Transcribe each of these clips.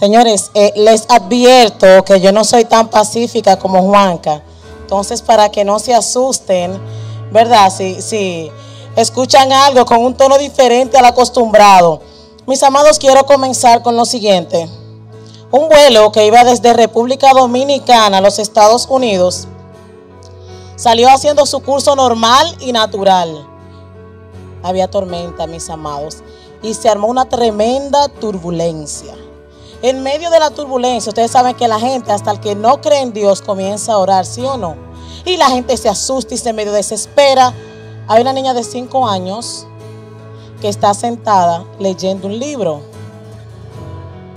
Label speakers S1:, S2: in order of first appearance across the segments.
S1: Señores, eh, les advierto que yo no soy tan pacífica como Juanca. Entonces, para que no se asusten, ¿verdad? Si, si escuchan algo con un tono diferente al acostumbrado. Mis amados, quiero comenzar con lo siguiente. Un vuelo que iba desde República Dominicana a los Estados Unidos salió haciendo su curso normal y natural. Había tormenta, mis amados, y se armó una tremenda turbulencia. En medio de la turbulencia, ustedes saben que la gente, hasta el que no cree en Dios, comienza a orar, ¿sí o no? Y la gente se asusta y se medio desespera. Hay una niña de 5 años que está sentada leyendo un libro.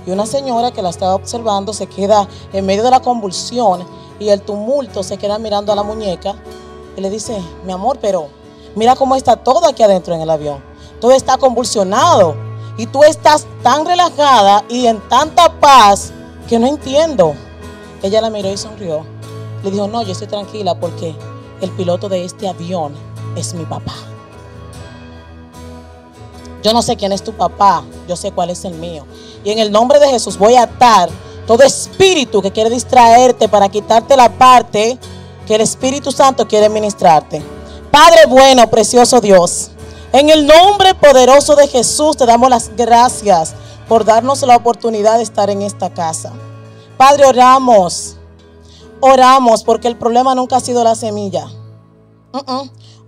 S1: Y una señora que la estaba observando se queda en medio de la convulsión y el tumulto se queda mirando a la muñeca y le dice, mi amor, pero mira cómo está todo aquí adentro en el avión. Todo está convulsionado y tú estás tan relajada y en tanta paz que no entiendo. Ella la miró y sonrió. Le dijo, no, yo estoy tranquila porque el piloto de este avión es mi papá. Yo no sé quién es tu papá, yo sé cuál es el mío. Y en el nombre de Jesús voy a atar todo espíritu que quiere distraerte para quitarte la parte que el Espíritu Santo quiere ministrarte. Padre bueno, precioso Dios. En el nombre poderoso de Jesús te damos las gracias por darnos la oportunidad de estar en esta casa. Padre, oramos. Oramos porque el problema nunca ha sido la semilla.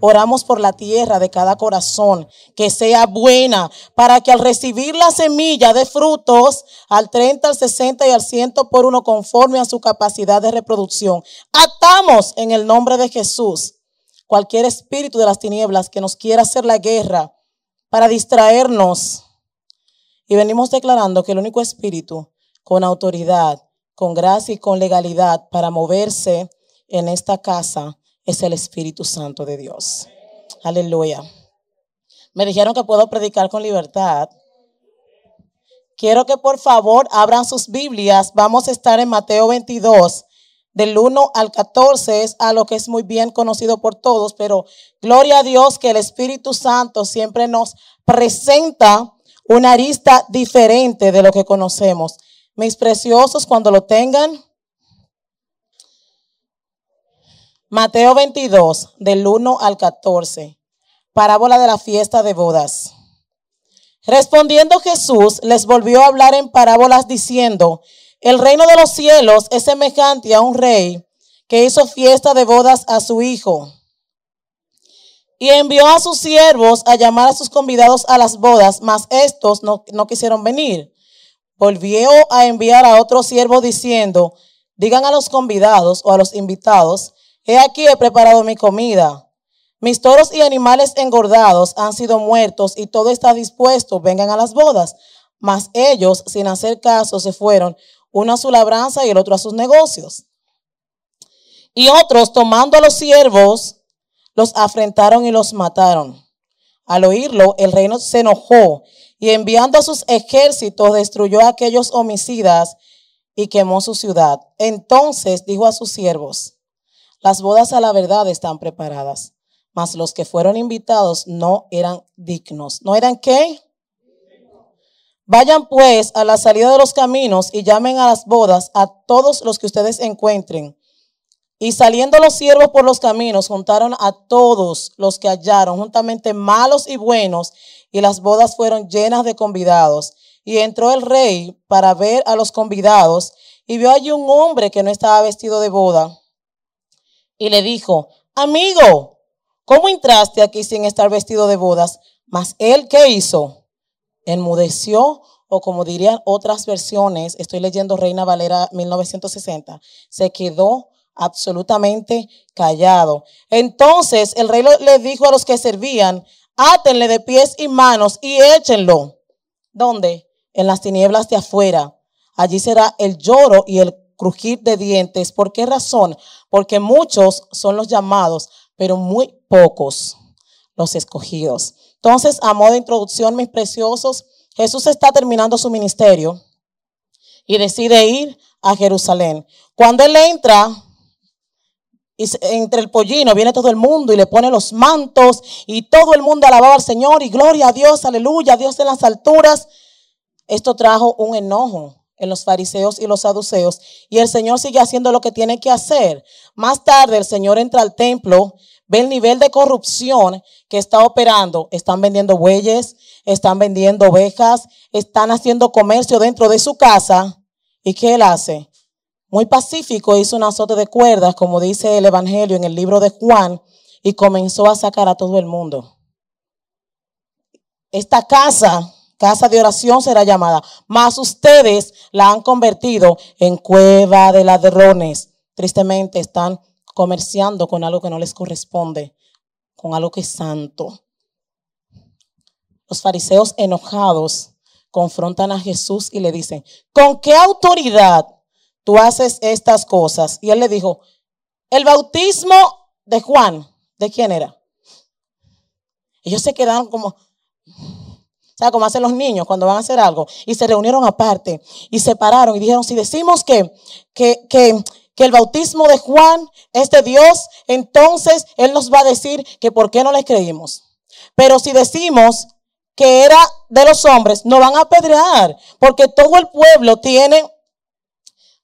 S1: Oramos por la tierra de cada corazón, que sea buena, para que al recibir la semilla de frutos, al 30, al 60 y al 100 por uno, conforme a su capacidad de reproducción, atamos en el nombre de Jesús cualquier espíritu de las tinieblas que nos quiera hacer la guerra para distraernos. Y venimos declarando que el único espíritu con autoridad, con gracia y con legalidad para moverse en esta casa es el Espíritu Santo de Dios. Aleluya. Me dijeron que puedo predicar con libertad. Quiero que por favor abran sus Biblias. Vamos a estar en Mateo 22, del 1 al 14 es a lo que es muy bien conocido por todos, pero gloria a Dios que el Espíritu Santo siempre nos presenta una arista diferente de lo que conocemos. Mis preciosos, cuando lo tengan, Mateo 22, del 1 al 14, parábola de la fiesta de bodas. Respondiendo Jesús, les volvió a hablar en parábolas diciendo, el reino de los cielos es semejante a un rey que hizo fiesta de bodas a su hijo. Y envió a sus siervos a llamar a sus convidados a las bodas, mas estos no, no quisieron venir. Volvió a enviar a otro siervo diciendo, digan a los convidados o a los invitados, he aquí he preparado mi comida. Mis toros y animales engordados han sido muertos y todo está dispuesto, vengan a las bodas. Mas ellos, sin hacer caso, se fueron uno a su labranza y el otro a sus negocios. Y otros, tomando a los siervos, los afrentaron y los mataron. Al oírlo, el reino se enojó y enviando a sus ejércitos destruyó a aquellos homicidas y quemó su ciudad. Entonces dijo a sus siervos, las bodas a la verdad están preparadas, mas los que fueron invitados no eran dignos. ¿No eran qué? Vayan pues a la salida de los caminos y llamen a las bodas a todos los que ustedes encuentren. Y saliendo los siervos por los caminos, juntaron a todos los que hallaron, juntamente malos y buenos, y las bodas fueron llenas de convidados. Y entró el rey para ver a los convidados, y vio allí un hombre que no estaba vestido de boda. Y le dijo, amigo, ¿cómo entraste aquí sin estar vestido de bodas? Mas él, ¿qué hizo? Enmudeció o como dirían otras versiones, estoy leyendo Reina Valera 1960, se quedó absolutamente callado. Entonces el rey le dijo a los que servían, átenle de pies y manos y échenlo. ¿Dónde? En las tinieblas de afuera. Allí será el lloro y el crujir de dientes. ¿Por qué razón? Porque muchos son los llamados, pero muy pocos los escogidos. Entonces, a modo de introducción, mis preciosos, Jesús está terminando su ministerio y decide ir a Jerusalén. Cuando él entra, entre el pollino viene todo el mundo y le pone los mantos y todo el mundo alababa al Señor y gloria a Dios, aleluya, Dios en las alturas. Esto trajo un enojo en los fariseos y los saduceos, y el Señor sigue haciendo lo que tiene que hacer. Más tarde el Señor entra al templo, ve el nivel de corrupción que está operando. Están vendiendo bueyes, están vendiendo ovejas, están haciendo comercio dentro de su casa. ¿Y qué él hace? Muy pacífico, hizo un azote de cuerdas, como dice el Evangelio en el libro de Juan, y comenzó a sacar a todo el mundo. Esta casa casa de oración será llamada, mas ustedes la han convertido en cueva de ladrones. Tristemente están comerciando con algo que no les corresponde, con algo que es santo. Los fariseos enojados confrontan a Jesús y le dicen, ¿con qué autoridad tú haces estas cosas? Y él le dijo, el bautismo de Juan, ¿de quién era? Ellos se quedaron como, ¿Sabe cómo hacen los niños cuando van a hacer algo? Y se reunieron aparte y se pararon y dijeron, si decimos que, que, que, que el bautismo de Juan es de Dios, entonces Él nos va a decir que por qué no le creímos. Pero si decimos que era de los hombres, no van a apedrear, porque todo el pueblo tiene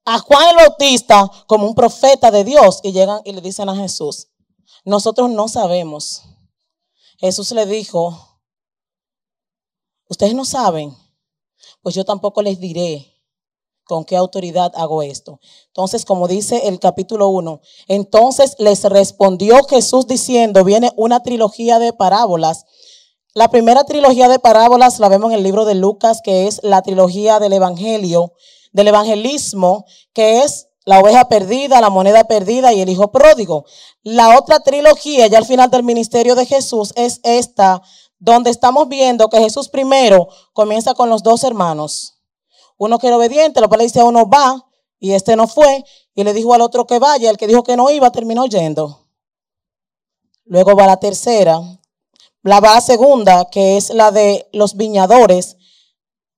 S1: a Juan el Bautista como un profeta de Dios y llegan y le dicen a Jesús, nosotros no sabemos. Jesús le dijo, Ustedes no saben, pues yo tampoco les diré con qué autoridad hago esto. Entonces, como dice el capítulo 1, entonces les respondió Jesús diciendo, viene una trilogía de parábolas. La primera trilogía de parábolas la vemos en el libro de Lucas, que es la trilogía del Evangelio, del evangelismo, que es la oveja perdida, la moneda perdida y el hijo pródigo. La otra trilogía, ya al final del ministerio de Jesús, es esta donde estamos viendo que Jesús primero comienza con los dos hermanos. Uno que era obediente, lo cual le dice a uno va, y este no fue, y le dijo al otro que vaya, el que dijo que no iba terminó yendo. Luego va la tercera, la va la segunda, que es la de los viñadores,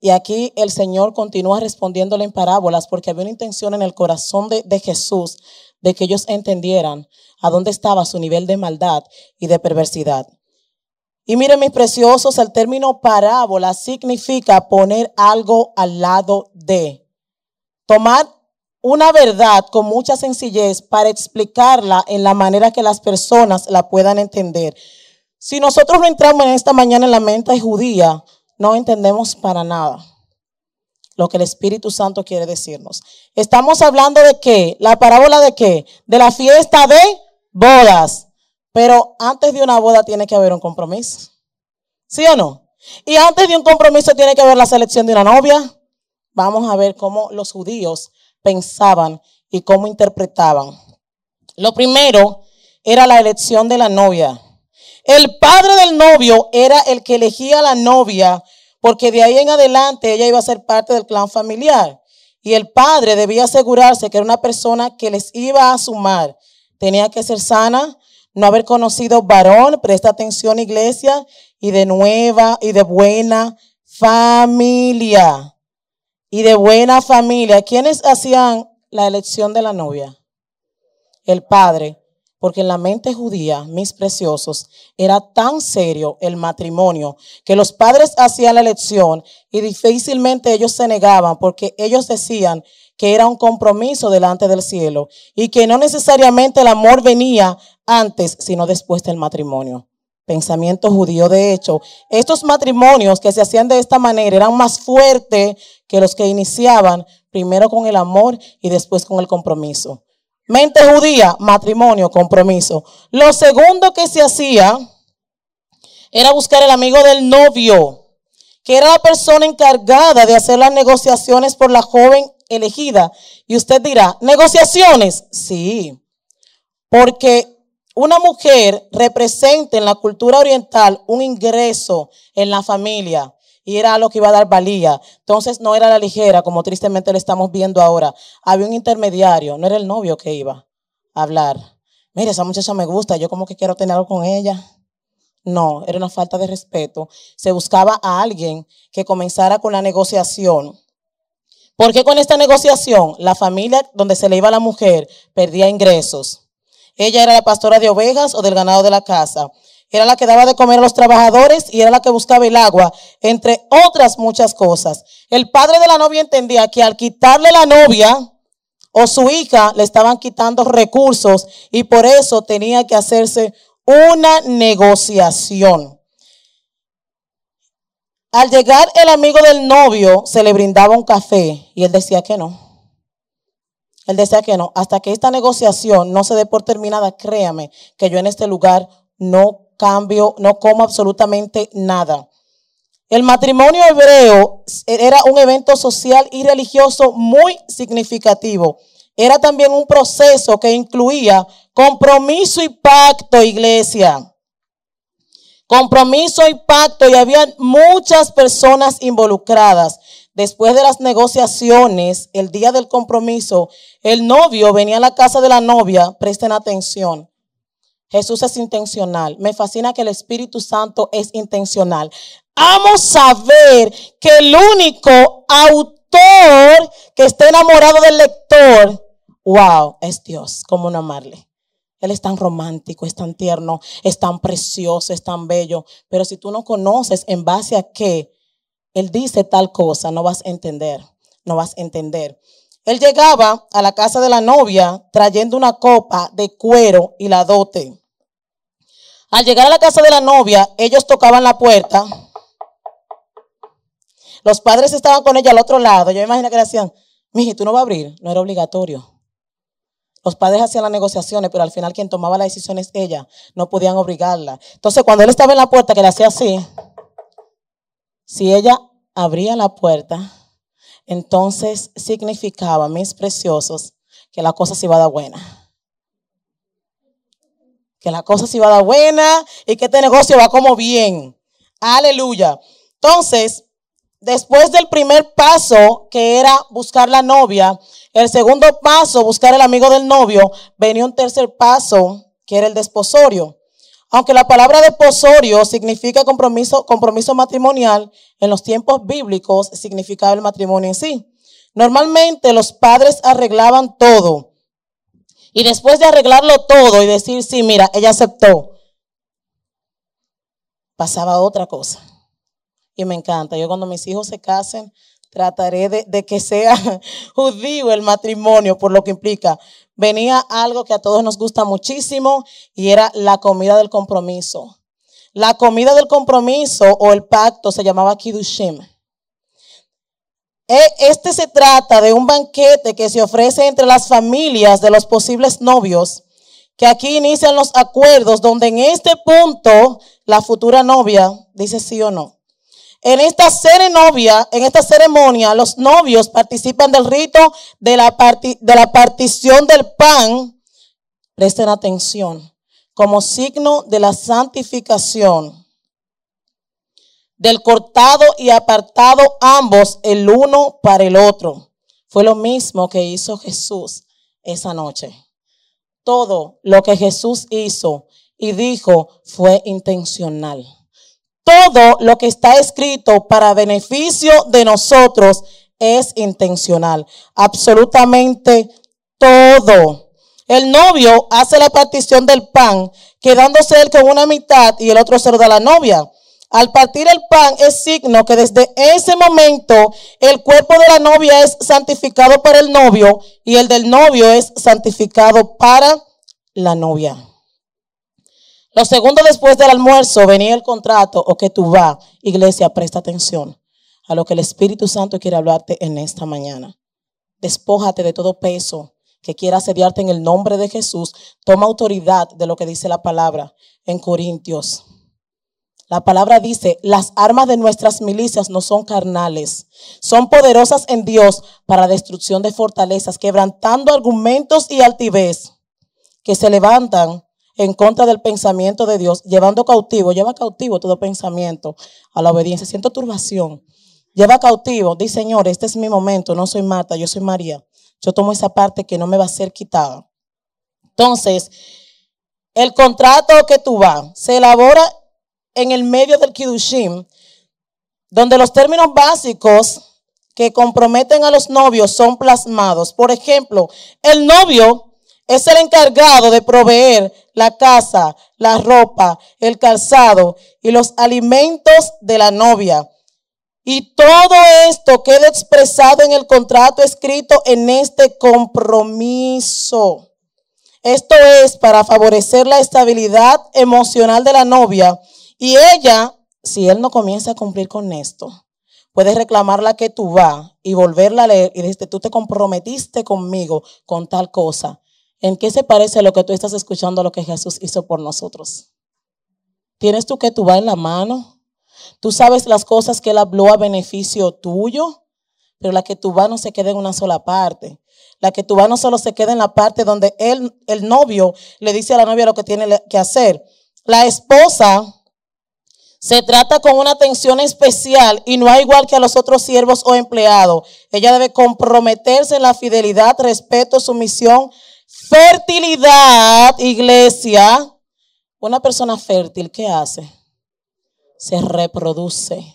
S1: y aquí el Señor continúa respondiéndole en parábolas porque había una intención en el corazón de, de, Jesús de que ellos entendieran a dónde estaba su nivel de maldad y de perversidad. Y miren mis preciosos, el término parábola significa poner algo al lado de. Tomar una verdad con mucha sencillez para explicarla en la manera que las personas la puedan entender. Si nosotros no entramos en esta mañana en la mente judía, no entendemos para nada lo que el Espíritu Santo quiere decirnos. Estamos hablando de qué? La parábola de qué? De la fiesta de bodas. Pero antes de una boda tiene que haber un compromiso. ¿Sí o no? Y antes de un compromiso tiene que haber la selección de una novia. Vamos a ver cómo los judíos pensaban y cómo interpretaban. Lo primero era la elección de la novia. El padre del novio era el que elegía a la novia porque de ahí en adelante ella iba a ser parte del clan familiar. Y el padre debía asegurarse que era una persona que les iba a sumar. Tenía que ser sana, no haber conocido varón, presta atención iglesia, y de nueva y de buena familia. Y de buena familia. ¿Quiénes hacían la elección de la novia? El padre. Porque en la mente judía, mis preciosos, era tan serio el matrimonio que los padres hacían la elección y difícilmente ellos se negaban porque ellos decían que era un compromiso delante del cielo y que no necesariamente el amor venía antes, sino después del matrimonio. Pensamiento judío. De hecho, estos matrimonios que se hacían de esta manera eran más fuertes que los que iniciaban primero con el amor y después con el compromiso. Mente judía, matrimonio, compromiso. Lo segundo que se hacía era buscar el amigo del novio, que era la persona encargada de hacer las negociaciones por la joven elegida. Y usted dirá, ¿negociaciones? Sí, porque una mujer representa en la cultura oriental un ingreso en la familia y era lo que iba a dar valía. Entonces no era la ligera, como tristemente le estamos viendo ahora. Había un intermediario, no era el novio que iba a hablar. Mire, esa muchacha me gusta, yo como que quiero tener algo con ella. No, era una falta de respeto. Se buscaba a alguien que comenzara con la negociación. ¿Por qué con esta negociación? La familia donde se le iba a la mujer perdía ingresos. Ella era la pastora de ovejas o del ganado de la casa. era la que daba de comer a los trabajadores y era la que buscaba el agua, entre otras muchas cosas. El padre de la novia entendía que al quitarle la novia o su hija le estaban quitando recursos y por eso tenía que hacerse una negociación. Al llegar el amigo del novio, se le brindaba un café y él decía que no. Él decía que no. Hasta que esta negociación no se dé por terminada, créame que yo en este lugar no cambio, no como absolutamente nada. El matrimonio hebreo era un evento social y religioso muy significativo. Era también un proceso que incluía compromiso y pacto, iglesia. Compromiso y pacto y había muchas personas involucradas. Después de las negociaciones, el día del compromiso, el novio venía a la casa de la novia, presten atención. Jesús es intencional. Me fascina que el Espíritu Santo es intencional. Vamos a ver que el único autor que está enamorado del lector, wow, es Dios. ¿Cómo no amarle? Él es tan romántico, es tan tierno, es tan precioso, es tan bello. Pero si tú no conoces en base a qué Él dice tal cosa, no vas a entender, no vas a entender. Él llegaba a la casa de la novia trayendo una copa de cuero y la dote. Al llegar a la casa de la novia, ellos tocaban la puerta. Los padres estaban con ella al otro lado. Yo me imagino que le decían, miji, tú no vas a abrir. No era obligatorio. Los padres hacían las negociaciones, pero al final quien tomaba la decisión es ella. No podían obligarla. Entonces, cuando él estaba en la puerta, que le hacía así, si ella abría la puerta, entonces significaba, mis preciosos, que la cosa se iba a dar buena que la cosa se iba a dar buena y que este negocio va como bien. Aleluya. Entonces, después del primer paso, que era buscar la novia, el segundo paso, buscar el amigo del novio, venía un tercer paso, que era el desposorio. Aunque la palabra desposorio significa compromiso, compromiso matrimonial, en los tiempos bíblicos significaba el matrimonio en sí. Normalmente los padres arreglaban todo y después de arreglarlo todo y decir, sí, mira, ella aceptó, pasaba otra cosa. Y me encanta. Yo cuando mis hijos se casen, trataré de, que sea judío el matrimonio, por lo que implica. Venía algo que a todos nos gusta muchísimo y era la comida del compromiso. La comida del compromiso o el pacto se llamaba Kiddushim. E, este se trata de un banquete que se ofrece entre las familias de los posibles novios, que aquí inician los acuerdos donde en este punto la futura novia dice sí o no. En esta ceremonia, en esta ceremonia, los novios participan del rito de la, de la partición del pan. Presten atención, como signo de la santificación del cortado y apartado ambos el uno para el otro. Fue lo mismo que hizo Jesús esa noche. Todo lo que Jesús hizo y dijo fue intencional. Todo lo que está escrito para beneficio de nosotros es intencional. Absolutamente todo. El novio hace la partición del pan, quedándose él con una mitad y el otro se lo da la novia. Al partir el pan es signo que desde ese momento el cuerpo de la novia es santificado para el novio y el del novio es santificado para la novia. Lo segundo después del almuerzo venía el contrato o que tú vas. Iglesia, presta atención a lo que el Espíritu Santo quiere hablarte en esta mañana. Despójate de todo peso que quiera asediarte en el nombre de Jesús. Toma autoridad de lo que dice la palabra en Corintios la palabra dice, las armas de nuestras milicias no son carnales, son poderosas en Dios para destrucción de fortalezas, quebrantando argumentos y altivez que se levantan en contra del pensamiento de Dios, llevando cautivo, lleva cautivo todo pensamiento a la obediencia. Siento turbación. Lleva cautivo, dice Señor, este es mi momento, no soy Marta, yo soy María. Yo tomo esa parte que no me va a ser quitada. Entonces, el contrato que tú vas se elabora en el medio del Kiddushim, donde los términos básicos que comprometen a los novios son plasmados. Por ejemplo, el novio es el encargado de proveer la casa, la ropa, el calzado y los alimentos de la novia. Y todo esto queda expresado en el contrato escrito en este compromiso. Esto es para favorecer la estabilidad emocional de la novia. Y ella, si él no comienza a cumplir con esto, puede reclamarla que tú vas y volverla a leer y decirte, tú te comprometiste conmigo con tal cosa. ¿En qué se parece lo que tú estás escuchando a lo que Jesús hizo por nosotros? ¿Tienes tú que tú vas en la mano? ¿Tú sabes las cosas que Él habló a beneficio tuyo? Pero la que tú vas no se queda en una sola parte. La que tú vas no solo se queda en la parte donde él, el novio le dice a la novia lo que tiene que hacer. La esposa se trata con una atención especial y no hay igual que a los otros siervos o empleados. Ella debe comprometerse en la fidelidad, respeto, sumisión, Fertilidad, iglesia. Una persona fértil, ¿qué hace? Se reproduce.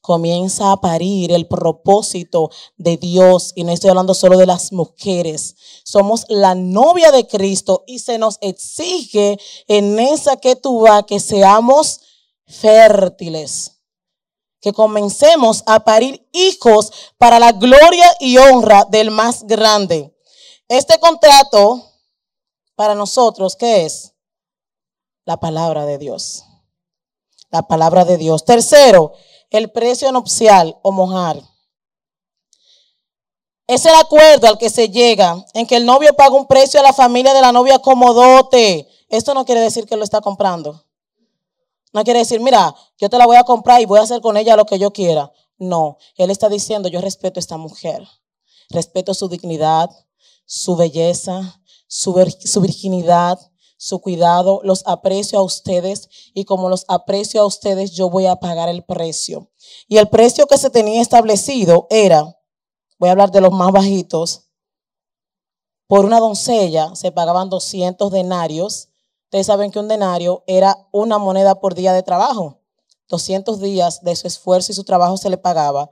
S1: Comienza a parir el propósito de Dios. Y no estoy hablando solo de las mujeres. Somos la novia de Cristo y se nos exige en esa que tú vas que seamos fértiles. Que comencemos a parir hijos para la gloria y honra del más grande. Este contrato para nosotros, ¿qué es? La palabra de Dios. La palabra de Dios. Tercero, el precio nupcial o mojar. Es el acuerdo al que se llega en que el novio paga un precio a la familia de la novia como dote. Esto no quiere decir que lo está comprando. No quiere decir, mira, yo te la voy a comprar y voy a hacer con ella lo que yo quiera. No, él está diciendo, yo respeto a esta mujer. Respeto su dignidad, su belleza, su, virginidad, su cuidado, los aprecio a ustedes y como los aprecio a ustedes, yo voy a pagar el precio. Y el precio que se tenía establecido era, voy a hablar de los más bajitos, por una doncella se pagaban 200 denarios. Ustedes saben que un denario era una moneda por día de trabajo. 200 días de su esfuerzo y su trabajo se le pagaba.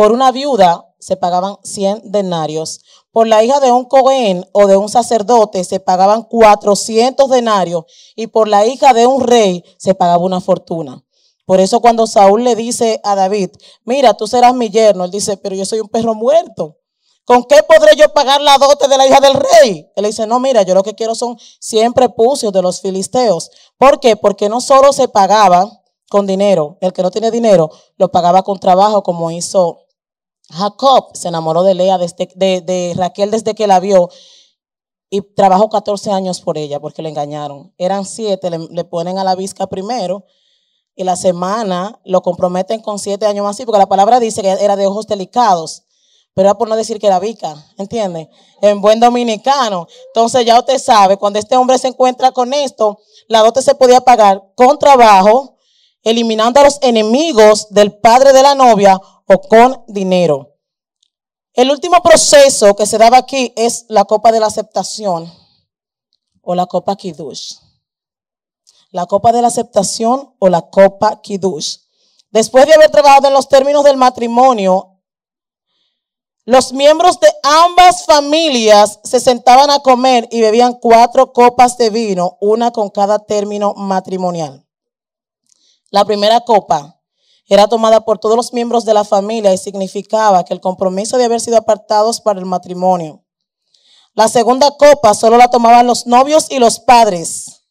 S1: Por una viuda se pagaban 100 denarios. Por la hija de un cohen o de un sacerdote se pagaban 400 denarios. Y por la hija de un rey se pagaba una fortuna. Por eso cuando Saúl le dice a David, mira, tú serás mi yerno, él dice, pero yo soy un perro muerto. ¿Con qué podré yo pagar la dote de la hija del rey? Él dice, no, mira, yo lo que quiero son siempre prepucios de los filisteos. ¿Por qué? Porque no solo se pagaba con dinero, el que no tiene dinero lo pagaba con trabajo como hizo Jacob se enamoró de Lea, desde, de, Raquel desde que la vio y trabajó 14 años por ella porque le engañaron. Eran siete, le, ponen a la visca primero y la semana lo comprometen con siete años más, porque la palabra dice que era de ojos delicados, pero era por no decir que era vica, ¿entiende? En buen dominicano. Entonces ya usted sabe, cuando este hombre se encuentra con esto, la dote se podía pagar con trabajo, eliminando a los enemigos del padre de la novia o con dinero. El último proceso que se daba aquí es la copa de la aceptación o la copa Kiddush. La copa de la aceptación o la copa Kiddush. Después de haber trabajado en los términos del matrimonio, los miembros de ambas familias se sentaban a comer y bebían cuatro copas de vino, una con cada término matrimonial. La primera copa era tomada por todos los miembros de la familia y significaba que el compromiso de haber sido apartados para el matrimonio. La segunda copa solo la tomaban los novios y los padres.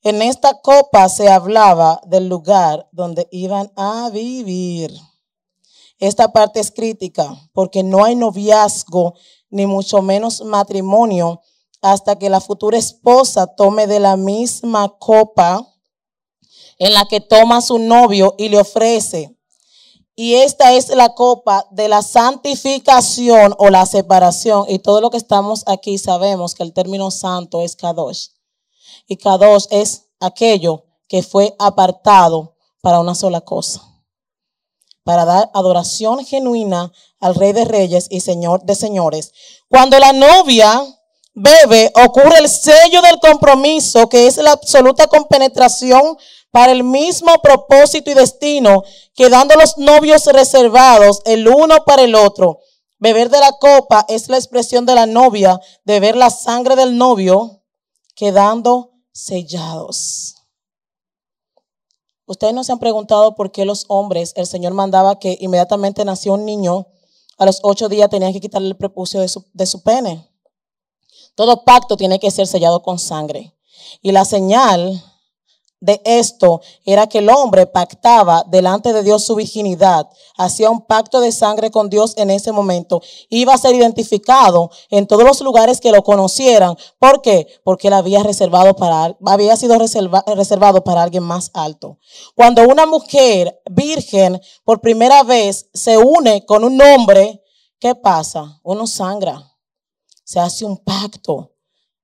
S1: En esta copa se hablaba del lugar donde iban a vivir. Esta parte es crítica porque no hay noviazgo ni mucho menos matrimonio hasta que la futura esposa tome de la misma copa en la que toma su novio y le ofrece. Y esta es la copa de la santificación o la separación. Y todo lo que estamos aquí sabemos que el término santo es Kadosh. Y Kadosh es aquello que fue apartado para una sola cosa. Para dar adoración genuina al Rey de Reyes y Señor de Señores. Cuando la novia bebe, ocurre el sello del compromiso, que es la absoluta compenetración para el mismo propósito y destino, quedando los novios reservados el uno para el otro. Beber de la copa es la expresión de la novia de ver la sangre del novio quedando sellados. Ustedes no se han preguntado por qué los hombres, el Señor mandaba que inmediatamente nació un niño, a los ocho días tenían que quitarle el prepucio de su, de su pene. Todo pacto tiene que ser sellado con sangre. Y la señal de esto era que el hombre pactaba delante de Dios su virginidad, hacía un pacto de sangre con Dios en ese momento, iba a ser identificado en todos los lugares que lo conocieran. ¿Por qué? Porque él había reservado para había sido reservado para alguien más alto. Cuando una mujer virgen por primera vez se une con un hombre, ¿qué pasa? Uno sangra. Se hace un pacto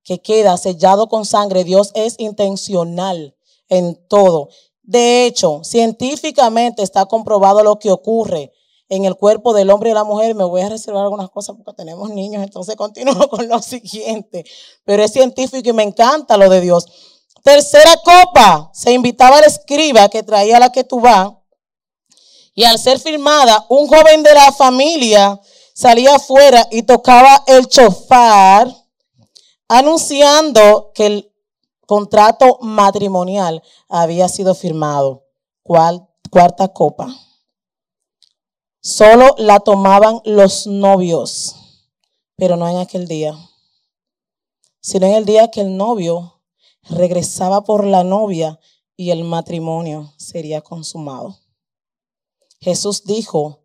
S1: que queda sellado con sangre. Dios es intencional en todo. De hecho, científicamente está comprobado lo que ocurre en el cuerpo del hombre y la mujer. Me voy a reservar algunas cosas porque tenemos niños, entonces continúo con lo siguiente. Pero es científico y me encanta lo de Dios. Tercera copa, se invitaba al escriba que traía la que tú. Y al ser firmada, un joven de la familia salía afuera y tocaba el chofar, anunciando que el contrato matrimonial había sido firmado. cuarta copa. Solo la tomaban los novios, pero no en aquel día, sino en el día que el novio regresaba por la novia y el matrimonio sería consumado. Jesús dijo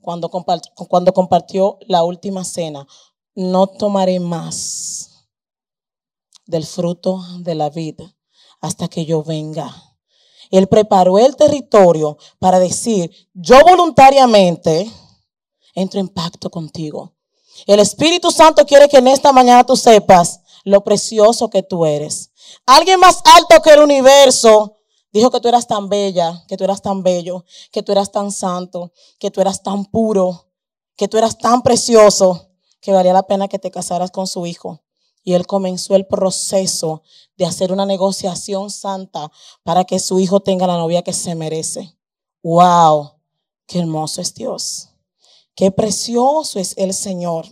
S1: cuando cuando compartió la última cena, no tomaré más del fruto de la vida hasta que yo venga. Él preparó el territorio para decir, yo voluntariamente entro en pacto contigo. El Espíritu Santo quiere que en esta mañana tú sepas lo precioso que tú eres. Alguien más alto que el universo dijo que tú eras tan bella, que tú eras tan bello, que tú eras tan santo, que tú eras tan puro, que tú eras tan precioso, que valía la pena que te casaras con su hijo. Y él comenzó el proceso de hacer una negociación santa para que su hijo tenga la novia que se merece. ¡Wow! ¡Qué hermoso es Dios! ¡Qué precioso es el Señor!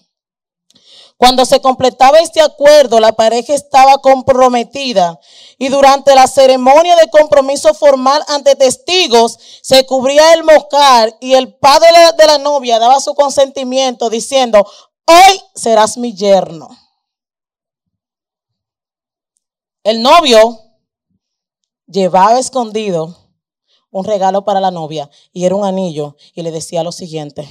S1: Cuando se completaba este acuerdo, la pareja estaba comprometida y durante la ceremonia de compromiso formal ante testigos se cubría el moscar y el padre de la novia daba su consentimiento diciendo, hoy serás mi yerno. El novio llevaba escondido un regalo para la novia y era un anillo y le decía lo siguiente,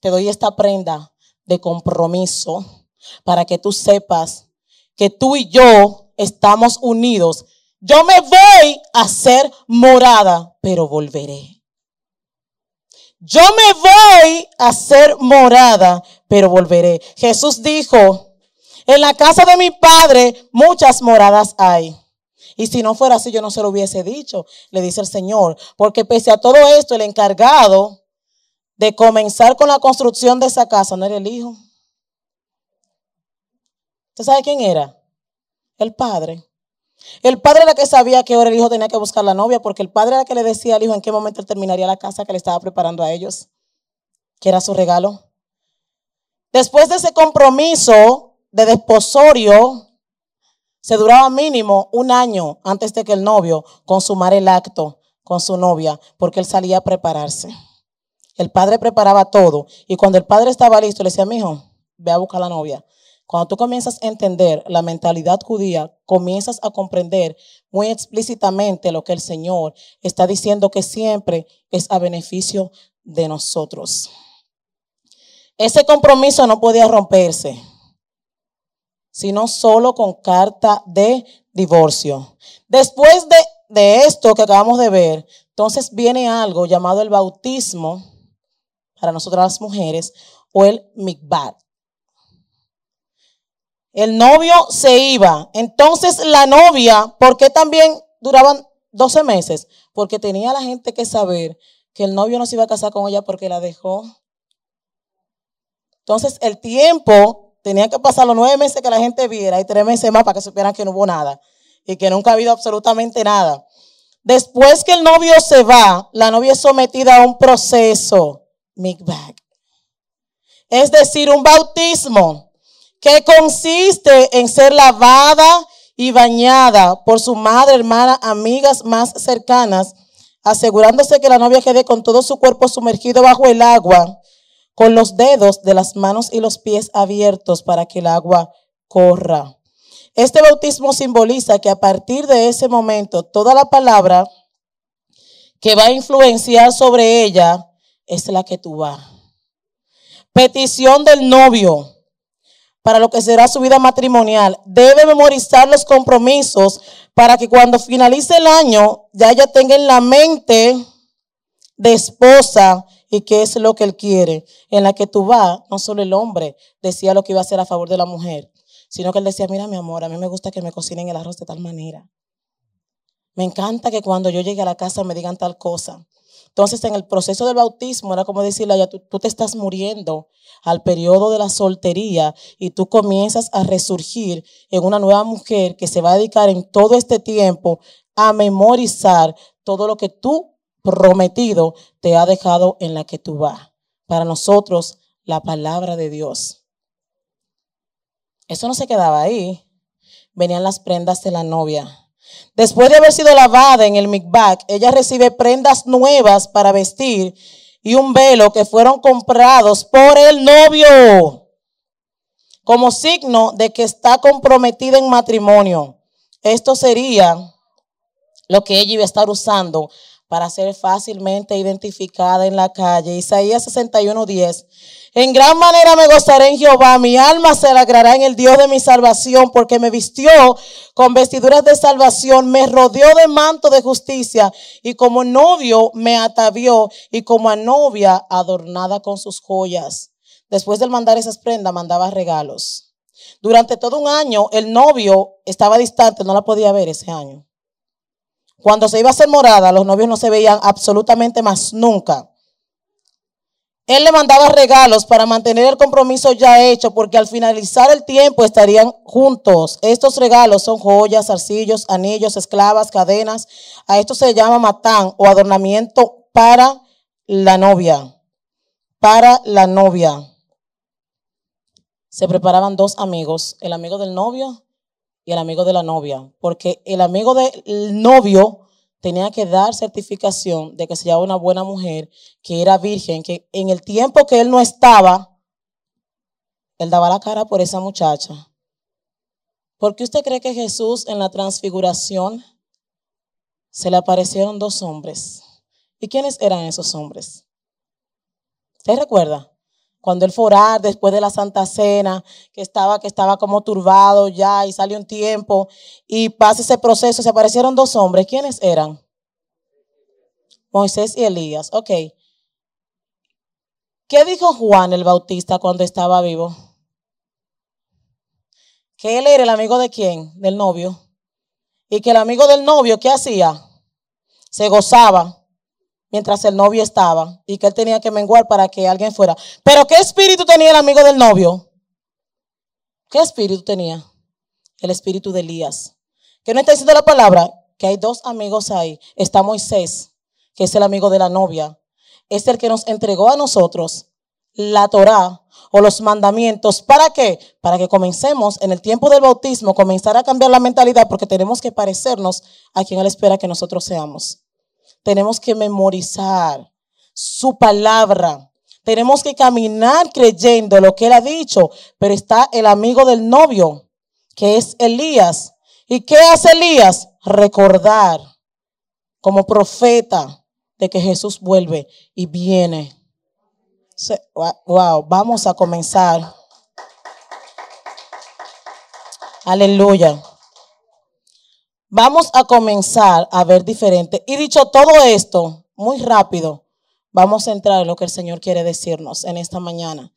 S1: te doy esta prenda de compromiso para que tú sepas que tú y yo estamos unidos. Yo me voy a ser morada, pero volveré. Yo me voy a ser morada, pero volveré. Jesús dijo, en la casa de mi padre muchas moradas hay. Y si no fuera así, yo no se lo hubiese dicho, le dice el Señor. Porque pese a todo esto, el encargado de comenzar con la construcción de esa casa no era el hijo. ¿Usted sabe quién era? El padre. El padre era el que sabía que ahora el hijo tenía que buscar la novia, porque el padre era que le decía al hijo en qué momento él terminaría la casa que le estaba preparando a ellos, que era su regalo. Después de ese compromiso, de desposorio se duraba mínimo un año antes de que el novio consumara el acto con su novia, porque él salía a prepararse. El padre preparaba todo y cuando el padre estaba listo le decía, mi hijo, ve a buscar a la novia. Cuando tú comienzas a entender la mentalidad judía, comienzas a comprender muy explícitamente lo que el Señor está diciendo que siempre es a beneficio de nosotros. Ese compromiso no podía romperse sino solo con carta de divorcio. Después de, esto que acabamos de ver, entonces viene algo llamado el bautismo para nosotras las mujeres o el mikvat. El novio se iba. Entonces la novia, ¿por qué también duraban 12 meses? Porque tenía la gente que saber que el novio no se iba a casar con ella porque la dejó. Entonces el tiempo Tenía que pasar los nueve meses que la gente viera y tres meses más para que supieran que no hubo nada y que nunca ha habido absolutamente nada. Después que el novio se va, la novia es sometida a un proceso, mikvah. es decir, un bautismo que consiste en ser lavada y bañada por su madre, hermana, amigas más cercanas, asegurándose que la novia quede con todo su cuerpo sumergido bajo el agua, con los dedos de las manos y los pies abiertos para que el agua corra. Este bautismo simboliza que a partir de ese momento toda la palabra que va a influenciar sobre ella es la que tú vas. Petición del novio para lo que será su vida matrimonial. Debe memorizar los compromisos para que cuando finalice el año ya ella tenga en la mente de esposa y qué es lo que él quiere. En la que tú vas, no solo el hombre decía lo que iba a hacer a favor de la mujer, sino que él decía, mira mi amor, a mí me gusta que me cocinen el arroz de tal manera. Me encanta que cuando yo llegue a la casa me digan tal cosa. Entonces, en el proceso del bautismo era como decirle, ya tú, tú, te estás muriendo al periodo de la soltería y tú comienzas a resurgir en una nueva mujer que se va a dedicar en todo este tiempo a memorizar todo lo que tú prometido te ha dejado en la que tú vas. Para nosotros, la palabra de Dios. Eso no se quedaba ahí. Venían las prendas de la novia. Después de haber sido lavada en el mikvah, ella recibe prendas nuevas para vestir y un velo que fueron comprados por el novio como signo de que está comprometida en matrimonio. Esto sería lo que ella iba a estar usando para ser fácilmente identificada en la calle. Isaías 61:10. En gran manera me gozaré en Jehová, mi alma se alegrará en el Dios de mi salvación, porque me vistió con vestiduras de salvación, me rodeó de manto de justicia, y como novio me atavió, y como a novia adornada con sus joyas. Después de mandar esas prendas, mandaba regalos. Durante todo un año, el novio estaba distante, no la podía ver ese año. Cuando se iba a hacer morada, los novios no se veían absolutamente más nunca. Él le mandaba regalos para mantener el compromiso ya hecho, porque al finalizar el tiempo estarían juntos. Estos regalos son joyas, arcillos, anillos, esclavas, cadenas. A esto se llama matán o adornamiento para la novia. Para la novia. Se preparaban dos amigos, el amigo del novio y el amigo de la novia, porque el amigo del novio tenía que dar certificación de que se una buena mujer, que era virgen, que en el tiempo que él no estaba, él daba la cara por esa muchacha. ¿Por qué usted cree que Jesús en la transfiguración se le aparecieron dos hombres? ¿Y quiénes eran esos hombres? ¿Usted recuerda? Cuando él fue después de la Santa Cena, que estaba, que estaba como turbado ya y salió un tiempo y pasa ese proceso, se aparecieron dos hombres. ¿Quiénes eran? Moisés y Elías. Ok. ¿Qué dijo Juan el Bautista cuando estaba vivo? Que él era el amigo de quién? Del novio. Y que el amigo del novio, ¿qué hacía? Se gozaba mientras el novio estaba y que él tenía que menguar para que alguien fuera. Pero ¿qué espíritu tenía el amigo del novio? ¿Qué espíritu tenía? El espíritu de Elías. ¿Qué no está diciendo la palabra? Que hay dos amigos ahí. Está Moisés, que es el amigo de la novia. Es el que nos entregó a nosotros la Torá o los mandamientos. ¿Para qué? Para que comencemos en el tiempo del bautismo, comenzar a cambiar la mentalidad porque tenemos que parecernos a quien Él espera que nosotros seamos tenemos que memorizar su palabra. Tenemos que caminar creyendo lo que él ha dicho, pero está el amigo del novio, que es Elías. ¿Y qué hace Elías? Recordar como profeta de que Jesús vuelve y viene. Wow, vamos a comenzar. Aleluya. Vamos a comenzar a ver diferente. Y dicho todo esto, muy rápido, vamos a entrar en lo que el Señor quiere decirnos en esta mañana.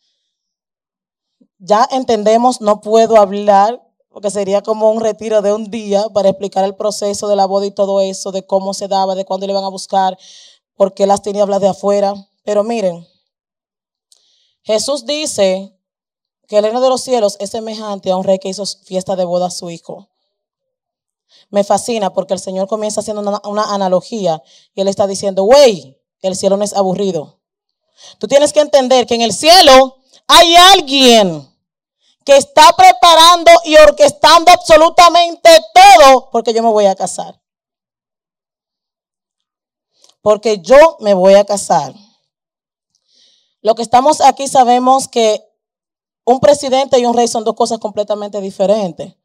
S1: Ya entendemos, no puedo hablar, porque sería como un retiro de un día para explicar el proceso de la boda y todo eso, de cómo se daba, de cuándo le iban a buscar, por qué las tinieblas de afuera. Pero miren, Jesús dice que el reino de los cielos es semejante a un rey que hizo fiesta de boda a su hijo me fascina porque el Señor comienza haciendo una, analogía y Él está diciendo, güey, el cielo no es aburrido. Tú tienes que entender que en el cielo Hay alguien que está preparando y orquestando absolutamente todo porque yo me voy a casar. Porque yo me voy a casar. Lo que estamos aquí sabemos que un presidente y un rey son dos cosas completamente diferentes.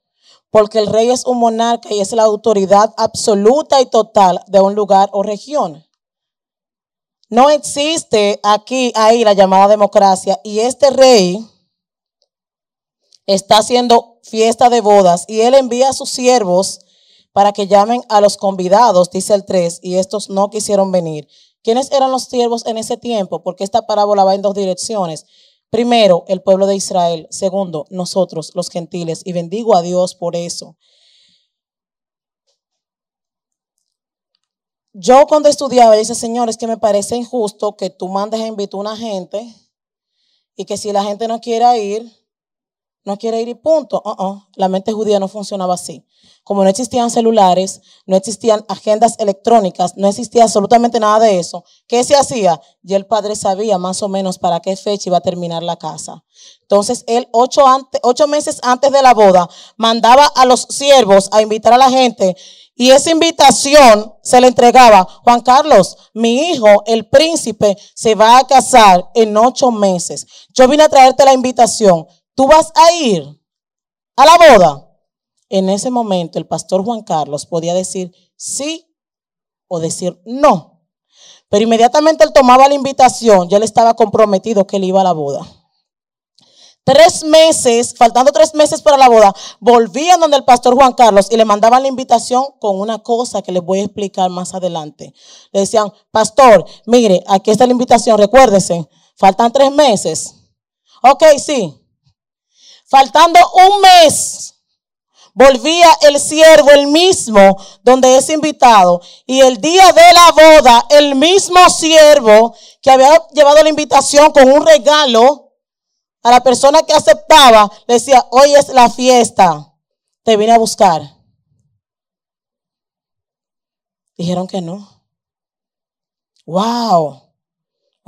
S1: Porque el rey es un monarca y es la autoridad absoluta y total de un lugar o región. No existe aquí, ahí la llamada democracia. Y este rey está haciendo fiesta de bodas y él envía a sus siervos para que llamen a los convidados, dice el 3, y estos no quisieron venir. ¿Quiénes eran los siervos en ese tiempo? Porque esta parábola va en dos direcciones. Primero, el pueblo de Israel. Segundo, nosotros, los gentiles. Y bendigo a Dios por eso. Yo cuando estudiaba, dice, Señor, es que me parece injusto que tú mandes a invitar a una gente y que si la gente no quiere ir, no quiere ir y punto. Uh -uh. La mente judía no funcionaba así. Como no existían celulares, no existían agendas electrónicas, no existía absolutamente nada de eso. ¿Qué se hacía? Y el padre sabía más o menos para qué fecha iba a terminar la casa. Entonces él ocho, ocho meses antes de la boda mandaba a los siervos a invitar a la gente y esa invitación se le entregaba, Juan Carlos, mi hijo, el príncipe, se va a casar en ocho meses. Yo vine a traerte la invitación tú vas a ir a la boda. En ese momento el pastor Juan Carlos podía decir sí o decir no. Pero inmediatamente él tomaba la invitación, ya él estaba comprometido que él iba a la boda. Tres meses, faltando tres meses para la boda, volvían donde el pastor Juan Carlos y le mandaban la invitación con una cosa que les voy a explicar más adelante. Le decían, pastor, mire, aquí está la invitación, recuérdese, faltan tres meses. Ok, sí, Faltando un mes, volvía el siervo, el mismo, donde es invitado. Y el día de la boda, el mismo siervo que había llevado la invitación con un regalo a la persona que aceptaba, le decía, hoy es la fiesta, te vine a buscar. Dijeron que no. Wow.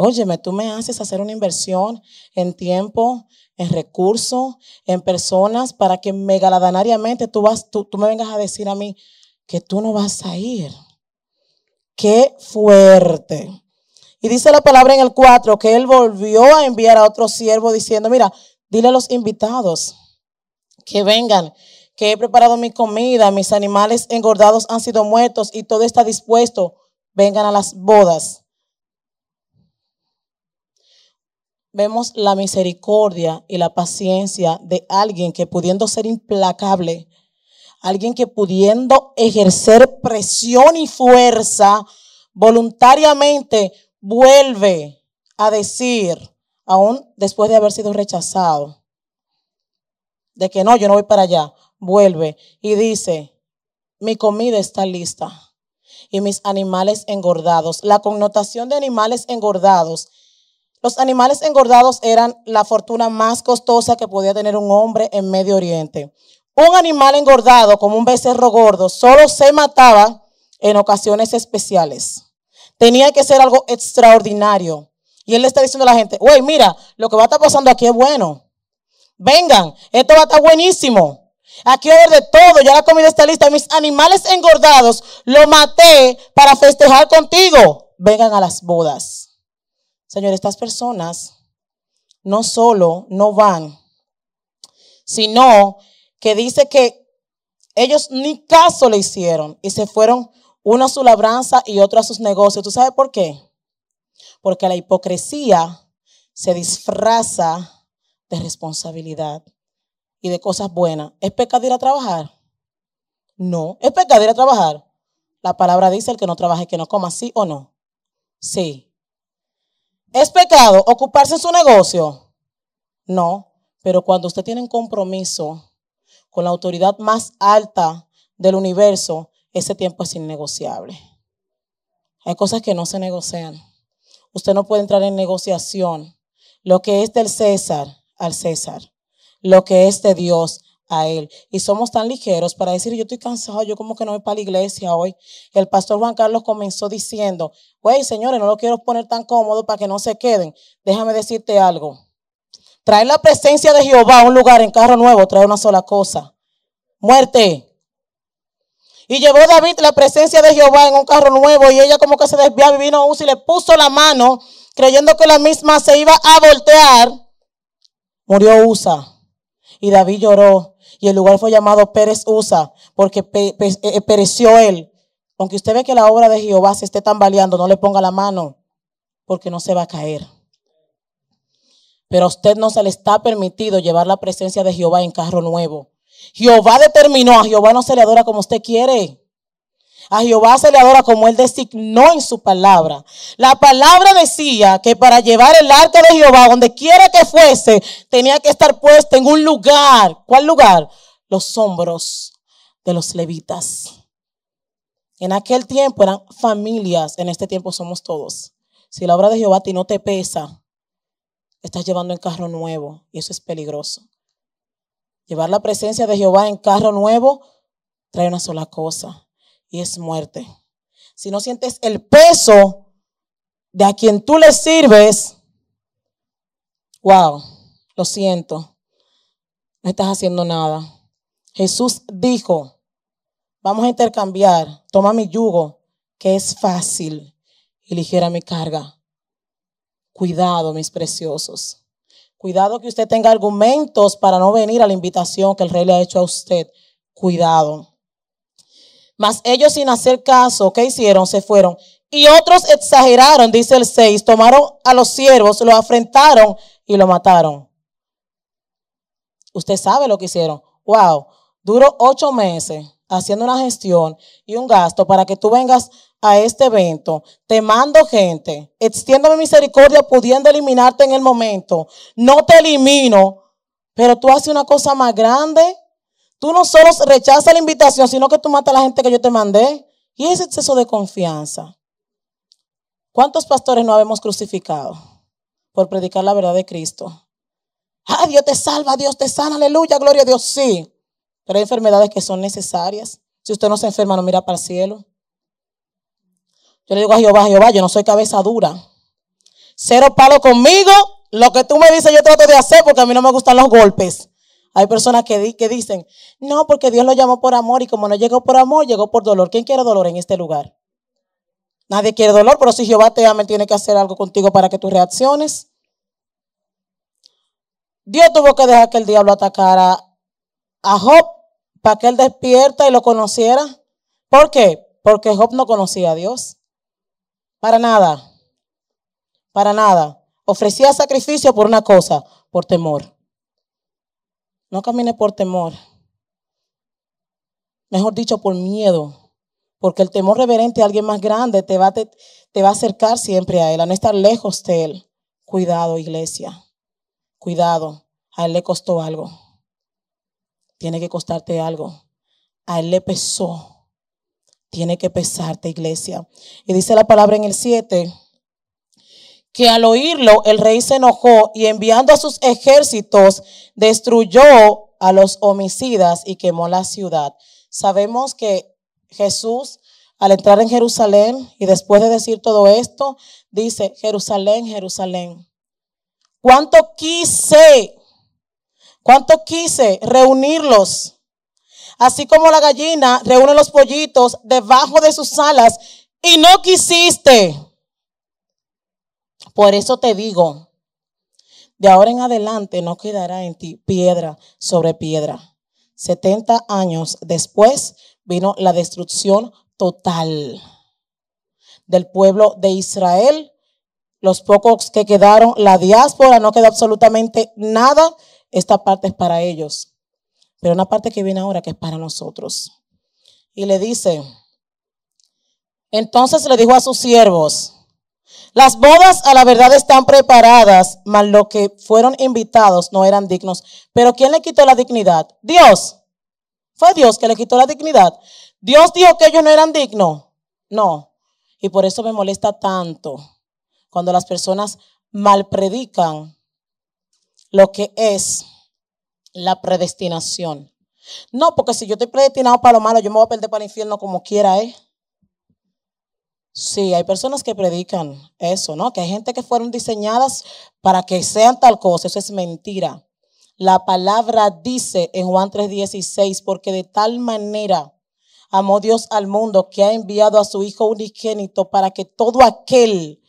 S1: Óyeme, tú me haces hacer una inversión en tiempo, en recursos, en personas, para que me galadanariamente tú, vas, tú, tú me vengas a decir a mí que tú no vas a ir. Qué fuerte. Y dice la palabra en el 4 que él volvió a enviar a otro siervo diciendo, mira, dile a los invitados que vengan, que he preparado mi comida, mis animales engordados han sido muertos y todo está dispuesto, vengan a las bodas. Vemos la misericordia y la paciencia de alguien que pudiendo ser implacable, alguien que pudiendo ejercer presión y fuerza, voluntariamente vuelve a decir, aún después de haber sido rechazado, de que no, yo no voy para allá, vuelve y dice, mi comida está lista y mis animales engordados. La connotación de animales engordados los animales engordados eran la fortuna más costosa que podía tener un hombre en Medio Oriente. Un animal engordado, como un becerro gordo, solo se mataba en ocasiones especiales. Tenía que ser algo extraordinario. Y él le está diciendo a la gente, güey, mira, lo que va a estar pasando aquí es bueno. Vengan, esto va a estar buenísimo. Aquí va a haber de todo, ya la comida está lista. Mis animales engordados lo maté para festejar contigo. Vengan a las bodas. Señor, estas personas no solo no van, sino que dice que ellos ni caso le hicieron y se fueron uno a su labranza y otro a sus negocios. ¿Tú sabes por qué? Porque la hipocresía se disfraza de responsabilidad y de cosas buenas. ¿Es pecado ir a trabajar? No. ¿Es pecado ir a trabajar? La palabra dice el que no trabaje, que no coma, ¿sí o no? Sí. ¿Es pecado ocuparse en su negocio? No, pero cuando usted tiene un compromiso con la autoridad más alta del universo, ese tiempo es innegociable. Hay cosas que no se negocian. Usted no puede entrar en negociación. Lo que es del César, al César. Lo que es de Dios, a Él. Y somos tan ligeros para decir, yo estoy cansado, yo como que no voy para la iglesia hoy. El pastor Juan Carlos comenzó diciendo, güey, señores, no lo quiero poner tan cómodo para que no se queden. Déjame decirte algo. Traer la presencia de Jehová a un lugar en carro nuevo trae una sola cosa. Muerte. Y llevó David la presencia de Jehová en un carro nuevo y ella como que se desviaba y vino Usa y le puso la mano creyendo que la misma se iba a voltear. Murió Usa y David lloró y el lugar fue llamado Pérez Usa porque eh, pereció él. Aunque usted ve que la obra de Jehová se esté tambaleando, no le ponga la mano porque no se va a caer. Pero a usted no se le está permitido llevar la presencia de Jehová en carro nuevo. Jehová determinó, a Jehová no se le adora como usted quiere. A Jehová se le adora como él designó en su palabra. La palabra decía que para llevar el arca de Jehová, donde quiera que fuese, tenía que estar puesta en un lugar. ¿Cuál lugar? Los hombros de los levitas. En aquel tiempo eran familias, en este tiempo somos todos. Si la obra de Jehová a ti no te pesa, estás llevando en carro nuevo y eso es peligroso. Llevar la presencia de Jehová en carro nuevo trae una sola cosa y es muerte. Si no sientes el peso de a quien tú le sirves, wow, lo siento, no estás haciendo nada. Jesús dijo, vamos a intercambiar, toma mi yugo, que es fácil, y ligera mi carga. Cuidado, mis preciosos. Cuidado que usted tenga argumentos para no venir a la invitación que el rey le ha hecho a usted. Cuidado. Mas ellos sin hacer caso, ¿qué hicieron? Se fueron. Y otros exageraron, dice el 6, tomaron a los siervos, lo afrentaron y lo mataron. Usted sabe lo que hicieron. Wow, duró ocho meses haciendo una gestión y un gasto para que tú vengas a este evento, te mando gente, extiéndame misericordia pudiendo eliminarte en el momento. No te elimino, pero tú haces una cosa más grande. Tú no solo rechazas la invitación, sino que tú matas a la gente que yo te mandé. Y ese exceso de confianza. ¿Cuántos pastores no habemos crucificado por predicar la verdad de Cristo? Ah, Dios te salva, Dios te sana, aleluya, gloria a Dios, sí. Pero hay enfermedades que son necesarias. Si usted no se enferma, no mira para el cielo. Yo le digo a Jehová, Jehová, yo no soy cabeza dura. Cero palo conmigo. Lo que tú me dices yo trato de hacer porque a mí no me gustan los golpes. Hay personas que, dicen, no, porque Dios lo llamó por amor y como no llegó por amor, llegó por dolor. ¿Quién quiere dolor en este lugar? Nadie quiere dolor, pero si Jehová te ama, tiene que hacer algo contigo para que tú reacciones. Dios tuvo que dejar que el diablo atacara a Job para que él despierta y lo conociera. ¿Por qué? Porque Job no conocía a Dios. Para nada. Para nada. Ofrecía sacrificio por una cosa, por temor. No camine por temor. Mejor dicho, por miedo. Porque el temor reverente a alguien más grande te va, te, te va a acercar siempre a él, a no estar lejos de él. Cuidado, iglesia. Cuidado. A él le costó algo. Tiene que costarte algo. A él le pesó tiene que pesarte, iglesia. Y dice la palabra en el 7 que al oírlo el rey se enojó y enviando a sus ejércitos destruyó a los homicidas y quemó la ciudad. Sabemos que Jesús al entrar en Jerusalén y después de decir todo esto, dice, Jerusalén, Jerusalén, ¿cuánto quise? ¿Cuánto quise reunirlos? Así como la gallina reúne los pollitos debajo de sus alas y no quisiste. Por eso te digo, de ahora en adelante no quedará en ti piedra sobre piedra. 70 años después vino la destrucción total del pueblo de Israel. Los pocos que quedaron, la diáspora, no queda absolutamente nada. Esta parte es para ellos. Pero una parte que viene ahora que es para nosotros. Y le dice, entonces le dijo a sus siervos, las bodas a la verdad están preparadas, mas los que fueron invitados no eran dignos. Pero ¿quién le quitó la dignidad? Dios. Fue Dios que le quitó la dignidad. Dios dijo que ellos no eran dignos. No. Y por eso me molesta tanto cuando las personas malpredican lo que es la predestinación. No, porque si yo estoy predestinado para lo malo, yo me voy a perder para el infierno como quiera, ¿eh? Sí, hay personas que predican eso, ¿no? Que hay gente que fueron diseñadas para que sean tal cosa. Eso es mentira. La palabra dice en Juan 3:16, porque de tal manera amó Dios al mundo que ha enviado a su Hijo unigénito para que todo aquel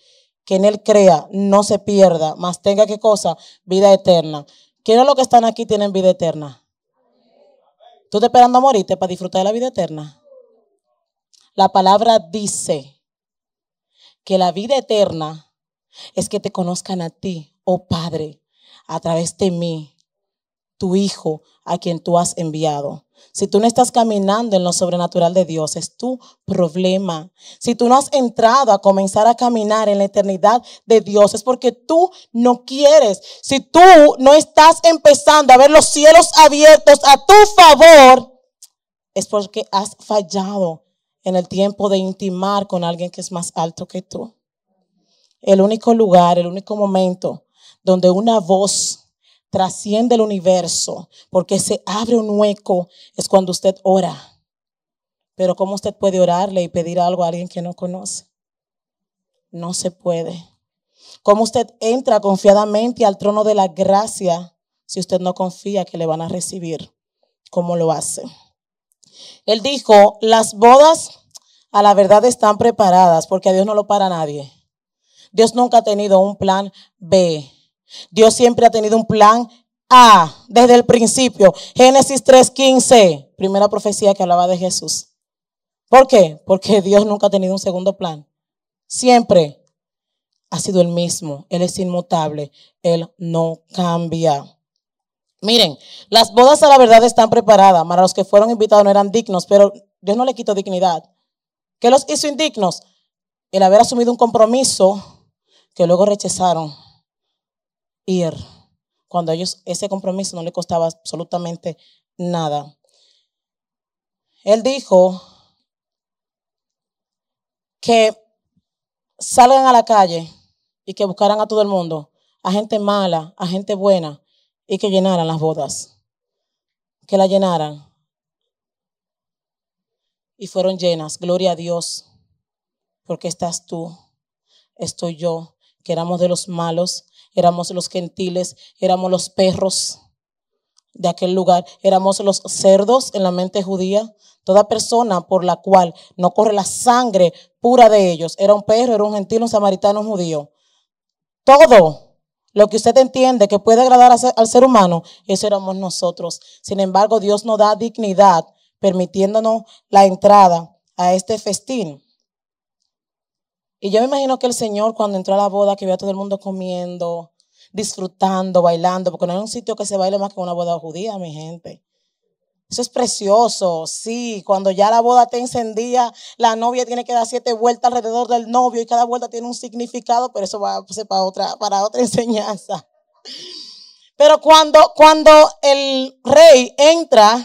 S1: que en él crea no se pierda, mas tenga qué cosa? Vida eterna. ¿Quiénes los que están aquí tienen vida eterna? ¿Tú estás esperando a morirte para disfrutar de la vida eterna? La palabra dice que la vida eterna es que te conozcan a ti, oh Padre, a través de mí, tu Hijo, a quien tú has enviado. Si tú no estás caminando en lo sobrenatural de Dios, es tu problema. Si tú no has entrado a comenzar a caminar en la eternidad de Dios, es porque tú no quieres. Si tú no estás empezando a ver los cielos abiertos a tu favor, es porque has fallado en el tiempo de intimar con alguien que es más alto que tú. El único lugar, el único momento donde una voz trasciende el universo, porque se abre un hueco, es cuando usted ora. Pero ¿cómo usted puede orarle y pedir algo a alguien que no conoce? No se puede. ¿Cómo usted entra confiadamente al trono de la gracia si usted no confía que le van a recibir? ¿Cómo lo hace? Él dijo, las bodas a la verdad están preparadas porque a Dios no lo para nadie. Dios nunca ha tenido un plan B. Dios siempre ha tenido un plan A desde el principio. Génesis 3.15, primera profecía que hablaba de Jesús. ¿Por qué? Porque Dios nunca ha tenido un segundo plan. Siempre ha sido el mismo. Él es inmutable. Él no cambia. Miren, las bodas a la verdad están preparadas. Para los que fueron invitados no eran dignos, pero Dios no le quitó dignidad. ¿Qué los hizo indignos? El haber asumido un compromiso que luego rechazaron ir cuando ellos ese compromiso no le costaba absolutamente nada. Él dijo que salgan a la calle y que buscaran a todo el mundo, a gente mala, a gente buena, y que llenaran las bodas, que la llenaran. Y fueron llenas, gloria a Dios, porque estás tú, estoy yo, que éramos de los malos, éramos los gentiles, éramos los perros de aquel lugar, éramos los cerdos en la mente judía. Toda persona por la cual no corre la sangre pura de ellos, era un perro, era un gentil, un samaritano, un judío. Todo lo que usted entiende que puede agradar al ser humano, eso éramos nosotros. Sin embargo, Dios nos da dignidad permitiéndonos la entrada a este festín. Y yo me imagino que el Señor cuando entró a la boda, que vio a todo el mundo comiendo, disfrutando, bailando, porque no hay un sitio que se baile más que una boda judía, mi gente. Eso es precioso, sí. Cuando ya la boda te encendía, la novia tiene que dar siete vueltas alrededor del novio y cada vuelta tiene un significado, pero eso va a ser para otra, para otra enseñanza. Pero cuando, cuando el rey entra,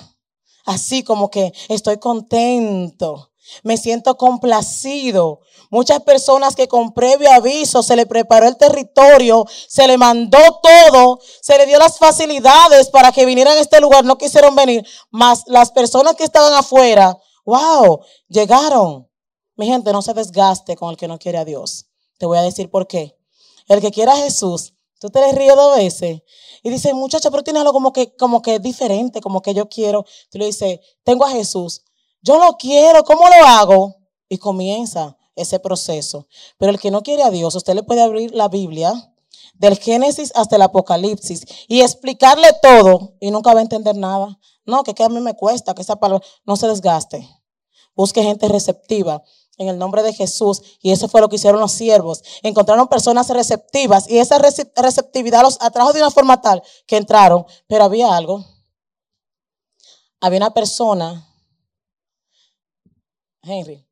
S1: así como que estoy contento, me siento complacido. Muchas personas que con previo aviso se le preparó el territorio, se le mandó todo, se le dio las facilidades para que vinieran a este lugar, no quisieron venir, más las personas que estaban afuera, wow, llegaron. Mi gente, no se desgaste con el que no quiere a Dios. Te voy a decir por qué. El que quiera a Jesús, tú te le ríes dos veces y dices, muchacha, pero tiene algo como que, como que diferente, como que yo quiero. Tú le dices, tengo a Jesús yo lo quiero, ¿cómo lo hago? Y comienza ese proceso. Pero el que no quiere a Dios, usted le puede abrir la Biblia del Génesis hasta el Apocalipsis y explicarle todo y nunca va a entender nada. No, que, a mí me cuesta, que esa palabra no se desgaste. Busque gente receptiva en el nombre de Jesús. Y eso fue lo que hicieron los siervos. Encontraron personas receptivas y esa receptividad los atrajo de una forma tal que entraron. Pero había algo. Había una persona Henry,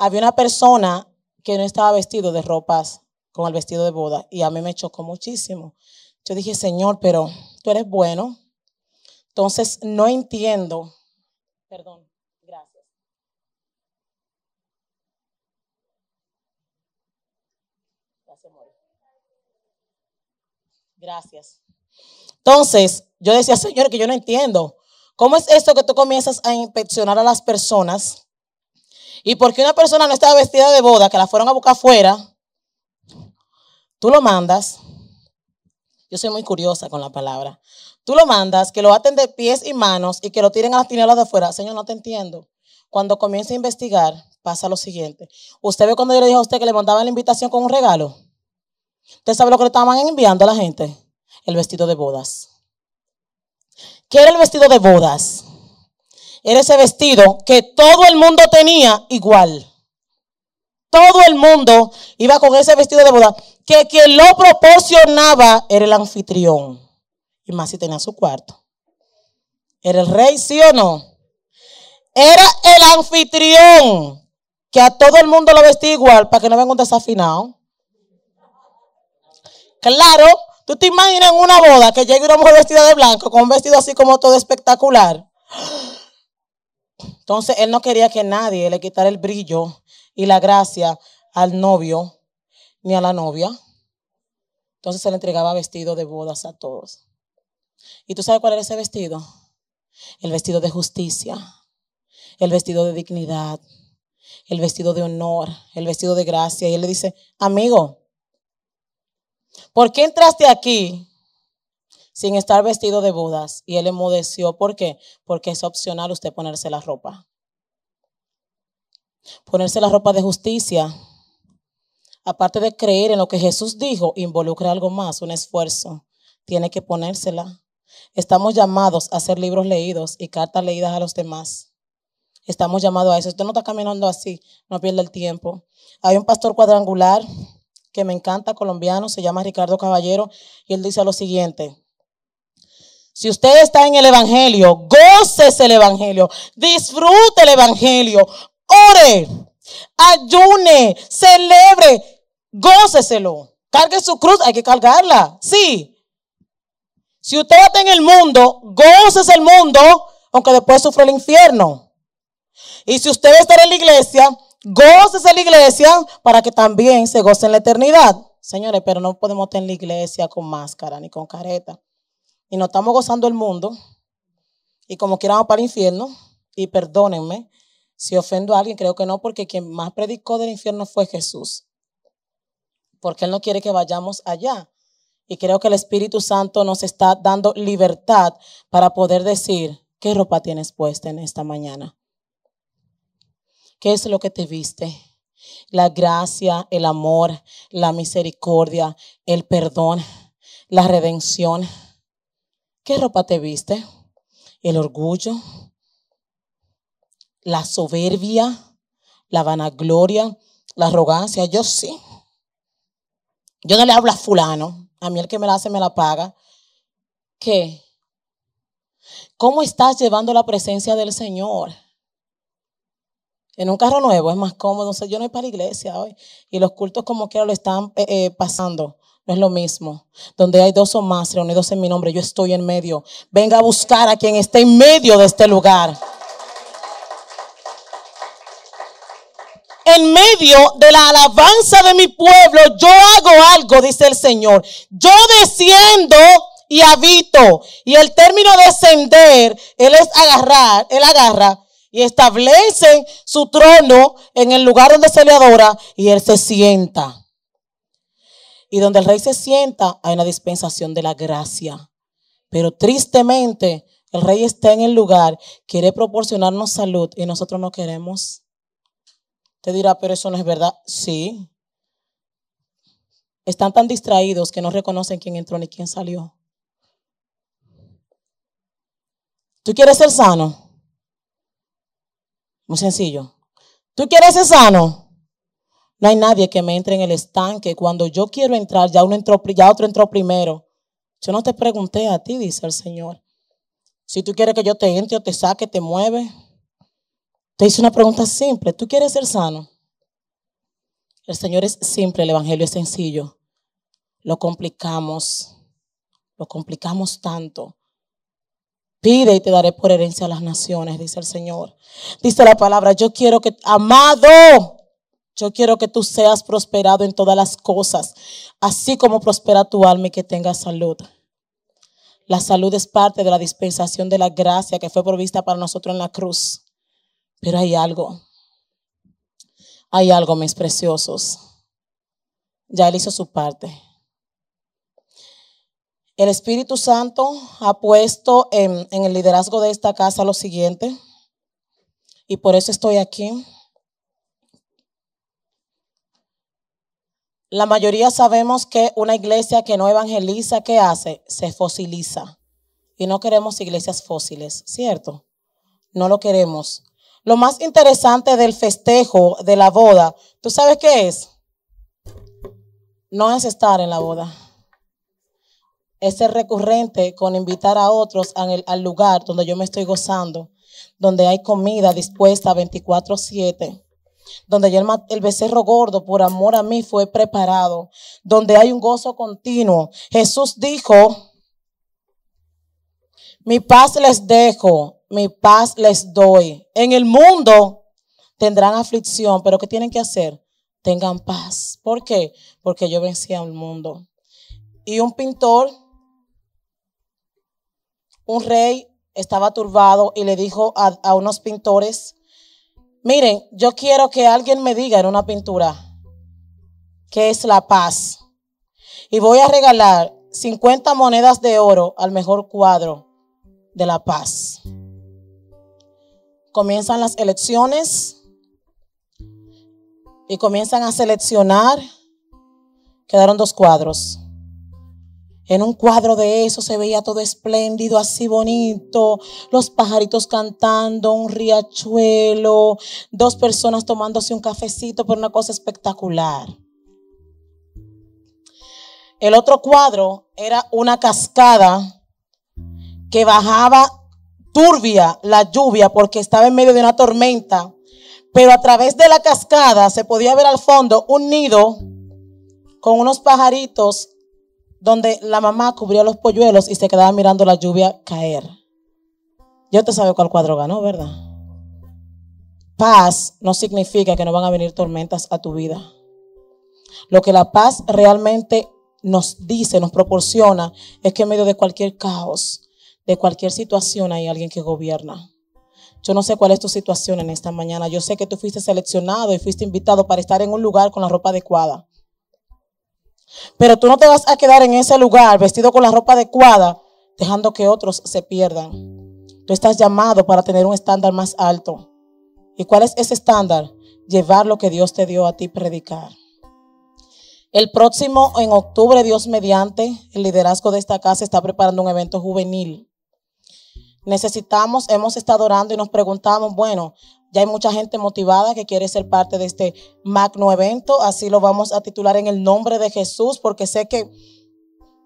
S1: había una persona que no estaba vestido de ropas con el vestido de boda y a mí me chocó muchísimo. Yo dije, Señor, pero tú eres bueno. Entonces no entiendo. Perdón, gracias. Gracias, Gracias. Entonces, yo decía, Señor, que yo no entiendo. ¿Cómo es esto que tú comienzas a inspeccionar a las personas Y porque una persona no estaba vestida de boda, que la fueron a buscar afuera, tú lo mandas. Yo soy muy curiosa con la palabra. Tú lo mandas, que lo aten de pies y manos y que lo tiren a las tinieblas de afuera. Señor, no te entiendo. Cuando comience a investigar, pasa lo siguiente. Usted ve cuando yo le dije a usted que le mandaban la invitación con un regalo. ¿Usted sabe lo que le estaban enviando a la gente? El vestido de bodas. ¿Qué era el vestido de bodas? Era ese vestido que todo el mundo tenía igual. Todo el mundo iba con ese vestido de boda. Que quien lo proporcionaba era el anfitrión. Y más si tenía su cuarto. ¿Era el rey, sí o no? Era el anfitrión que a todo el mundo lo vestía igual para que no venga un desafinado. Claro, tú te imaginas en una boda que llegue una mujer vestida de blanco con un vestido así como todo espectacular. Entonces él no quería que nadie le quitara el brillo y la gracia al novio ni a la novia. Entonces se le entregaba vestido de bodas a todos. ¿Y tú sabes cuál era ese vestido? El vestido de justicia, el vestido de dignidad, el vestido de honor, el vestido de gracia. Y él le dice, amigo, ¿por qué entraste aquí sin estar vestido de bodas? Y él emudeció. ¿Por qué? Porque es opcional usted ponerse la ropa. Ponerse la ropa de justicia, aparte de creer en lo que Jesús dijo, involucra algo más, un esfuerzo. Tiene que ponérsela. Estamos llamados a hacer libros leídos y cartas leídas a los demás. Estamos llamados a eso. Usted no está caminando así, no pierde el tiempo. Hay un pastor cuadrangular que me encanta, colombiano, se llama Ricardo Caballero, y él dice lo siguiente. Si usted está en el Evangelio, gócese el Evangelio, disfrute el Evangelio, ore, ayune, celebre, góceselo. Cargue su cruz, hay que cargarla, sí. Si usted está en el mundo, gócese el mundo, aunque después sufre el infierno. Y si usted está en la iglesia, gócese la iglesia para que también se goce en la eternidad. Señores, pero no podemos estar en la iglesia con máscara ni con careta. Y no estamos gozando el mundo. Y como quieramos para el infierno. Y perdónenme si ofendo a alguien, creo que no, porque quien más predicó del infierno fue Jesús. Porque Él no quiere que vayamos allá. Y creo que el Espíritu Santo nos está dando libertad para poder decir, ¿qué ropa tienes puesta en esta mañana? ¿Qué es lo que te viste? La gracia, el amor, la misericordia, el perdón, la redención. ¿Qué ropa te viste? El orgullo, la soberbia, la vanagloria, la arrogancia. Yo sí. Yo no le hablo a fulano. A mí el que me la hace me la paga. ¿Qué? ¿Cómo estás llevando la presencia del Señor? En un carro nuevo es más cómodo. yo no voy para la iglesia hoy. Y los cultos como quiera lo están eh, eh, pasando. No es lo mismo. Donde hay dos o más reunidos en mi nombre, yo estoy en medio. Venga a buscar a quien esté en medio de este lugar. en medio de la alabanza de mi pueblo, yo hago algo, dice el Señor. Yo desciendo y habito. Y el término descender, Él es agarrar, Él agarra y establece su trono en el lugar donde se le adora y él se sienta. Y donde el rey se sienta hay una dispensación de la gracia. Pero tristemente el rey está en el lugar, quiere proporcionarnos salud y nosotros no queremos. Te dirá, pero eso no es verdad. Sí. Están tan distraídos que no reconocen quién entró ni quién salió. ¿Tú quieres ser sano? Muy sencillo. ¿Tú quieres ser sano? No hay nadie que me entre en el estanque. Cuando yo quiero entrar, ya, uno entró, ya otro entró primero. Yo no te pregunté a ti, dice el Señor. Si tú quieres que yo te entre o te saque, te mueve. Te hice una pregunta simple. ¿Tú quieres ser sano? El Señor es simple, el Evangelio es sencillo. Lo complicamos. Lo complicamos tanto. Pide y te daré por herencia a las naciones, dice el Señor. Dice la palabra, yo quiero que, amado, yo quiero que tú seas prosperado en todas las cosas, así como prospera tu alma y que tengas salud. La salud es parte de la dispensación de la gracia que fue provista para nosotros en la cruz. Pero hay algo. Hay algo, mis preciosos. Ya Él hizo su parte. El Espíritu Santo ha puesto en, en, el liderazgo de esta casa lo siguiente, y por eso estoy aquí. La mayoría sabemos que una iglesia que no evangeliza, ¿qué hace? Se fosiliza. Y no queremos iglesias fósiles, ¿cierto? No lo queremos. Lo más interesante del festejo, de la boda, ¿tú sabes qué es? No es estar en la boda. Es ser recurrente con invitar a otros al, al lugar donde yo me estoy gozando, donde hay comida dispuesta 24/7 donde ya el, becerro gordo por amor a mí fue preparado, donde hay un gozo continuo. Jesús dijo, mi paz les dejo, mi paz les doy. En el mundo tendrán aflicción, pero ¿qué tienen que hacer? Tengan paz. ¿Por qué? Porque yo vencí al mundo. Y un pintor, un rey, estaba turbado y le dijo a, a unos pintores, Miren, yo quiero que alguien me diga en una pintura qué es la paz. Y voy a regalar 50 monedas de oro al mejor cuadro de la paz. Comienzan las elecciones y comienzan a seleccionar. Quedaron dos cuadros. En un cuadro de eso se veía todo espléndido, así bonito, los pajaritos cantando, un riachuelo, dos personas tomándose un cafecito, por una cosa espectacular. El otro cuadro era una cascada que bajaba turbia la lluvia porque estaba en medio de una tormenta, pero a través de la cascada se podía ver al fondo un nido con unos pajaritos donde la mamá cubría los polluelos y se quedaba mirando la lluvia caer. Yo te sabe cuál cuadro ganó, ¿verdad? Paz no significa que no van a venir tormentas a tu vida. Lo que la paz realmente nos dice, nos proporciona, es que en medio de cualquier caos, de cualquier situación hay alguien que gobierna. Yo no sé cuál es tu situación en esta mañana. Yo sé que tú fuiste seleccionado y fuiste invitado para estar en un lugar con la ropa adecuada. Pero tú no te vas a quedar en ese lugar vestido con la ropa adecuada, dejando que otros se pierdan. Tú estás llamado para tener un estándar más alto. ¿Y cuál es ese estándar? Llevar lo que Dios te dio a ti predicar. El próximo, en octubre, Dios mediante, el liderazgo de esta casa está preparando un evento juvenil. Necesitamos, hemos estado orando y nos preguntamos, bueno, ya hay mucha gente motivada que quiere ser parte de este magno evento. Así lo vamos a titular en el nombre de Jesús, porque sé que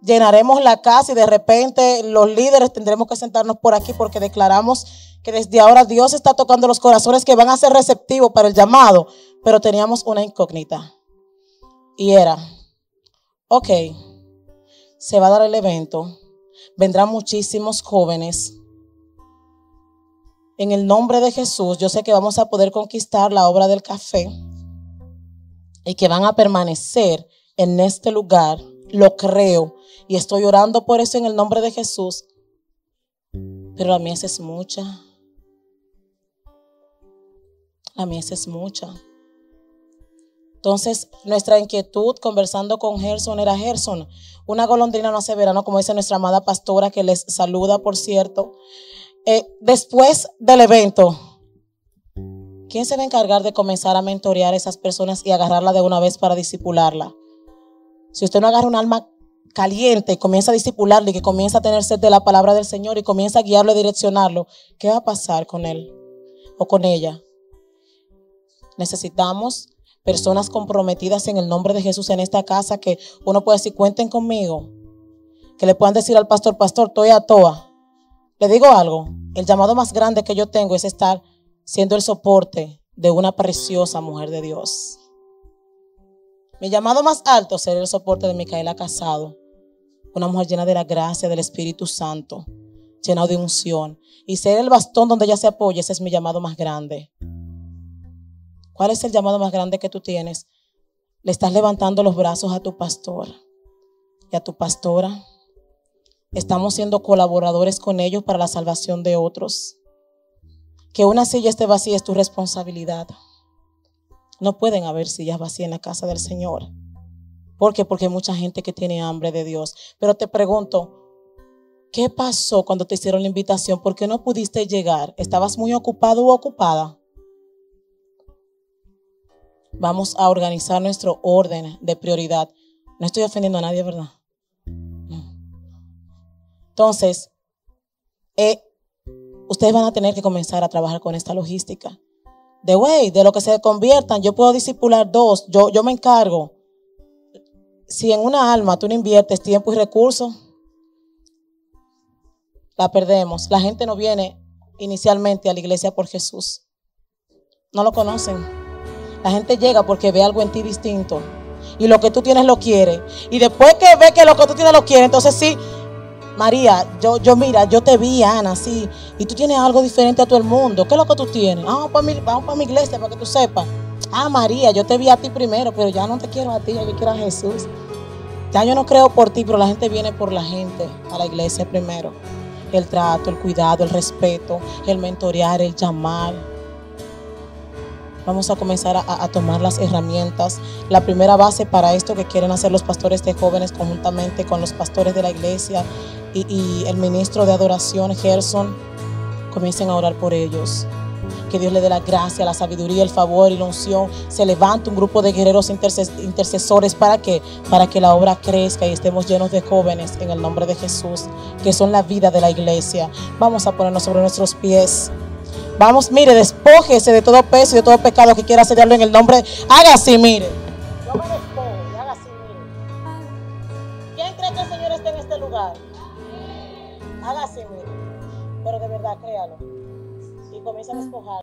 S1: llenaremos la casa y de repente los líderes tendremos que sentarnos por aquí porque declaramos que desde ahora Dios está tocando los corazones que van a ser receptivos para el llamado. Pero teníamos una incógnita. Y era, ok, se va a dar el evento, vendrán muchísimos jóvenes en el nombre de Jesús, yo sé que vamos a poder conquistar la obra del café y que van a permanecer en este lugar. Lo creo y estoy orando por eso en el nombre de Jesús. Pero la mies es mucha. La mies es mucha. Entonces, nuestra inquietud conversando con Gerson era Gerson, una golondrina no hace verano, como dice nuestra amada pastora que les saluda, por cierto. Eh, después del evento, ¿quién se va a encargar de comenzar a mentorear a esas personas y agarrarla de una vez para disipularla? Si usted no agarra un alma caliente y comienza a disipularle que comienza a tener sed de la palabra del Señor y comienza a guiarlo y direccionarlo, ¿qué va a pasar con él o con ella? Necesitamos personas comprometidas en el nombre de Jesús en esta casa que uno puede decir, cuenten conmigo. Que le puedan decir al pastor, pastor, estoy a toa. Le digo algo, el llamado más grande que yo tengo es estar siendo el soporte de una preciosa mujer de Dios. Mi llamado más alto es ser el soporte de Micaela Casado, una mujer llena de la gracia del Espíritu Santo, llena de unción, y ser el bastón donde ella se apoya, ese es mi llamado más grande. ¿Cuál es el llamado más grande que tú tienes? Le estás levantando los brazos a tu pastor y a tu pastora Estamos siendo colaboradores con ellos para la salvación de otros. Que una silla esté vacía es tu responsabilidad. No pueden haber sillas vacías en la casa del Señor. ¿Por qué? Porque hay mucha gente que tiene hambre de Dios. Pero te pregunto, ¿qué pasó cuando te hicieron la invitación? ¿Por qué no pudiste llegar? ¿Estabas muy ocupado u ocupada? Vamos a organizar nuestro orden de prioridad. No estoy ofendiendo a nadie, ¿verdad? Entonces, eh, ustedes van a tener que comenzar a trabajar con esta logística. De way, de lo que se conviertan, yo puedo discipular dos, yo, yo me encargo. Si en una alma tú no inviertes tiempo y recursos, la perdemos. La gente no viene inicialmente a la iglesia por Jesús. No lo conocen. La gente llega porque ve algo en ti distinto. Y lo que tú tienes lo quiere. Y después que ve que lo que tú tienes lo quiere, entonces sí, María, yo, yo mira, yo te vi, Ana, sí, y tú tienes algo diferente a todo el mundo. ¿Qué es lo que tú tienes? Ah, vamos para mi, vamos para mi iglesia para que tú sepas. Ah, María, yo te vi a ti primero, pero ya no te quiero a ti, yo quiero a Jesús. Ya yo no creo por ti, pero la gente viene por la gente a la iglesia primero. El trato, el cuidado, el respeto, el mentorear, el llamar. Vamos a comenzar a, tomar las herramientas. La primera base para esto que quieren hacer los pastores de jóvenes conjuntamente con los pastores de la iglesia y, el ministro de adoración, Gerson, comiencen a orar por ellos. Que Dios le dé la gracia, la sabiduría, el favor y la unción. Se levante un grupo de guerreros interces intercesores para que, para que la obra crezca y estemos llenos de jóvenes en el nombre de Jesús, que son la vida de la iglesia. Vamos a ponernos sobre nuestros pies. Vamos, mire, despójese de todo peso y de todo pecado que quiera hacerlo en el nombre. Haga así, mire. Yo me despojo, haga así, mire. ¿Quién cree que el Señor está en este lugar? Haga así, mire. Pero de verdad, créalo. Y comienza a despojar.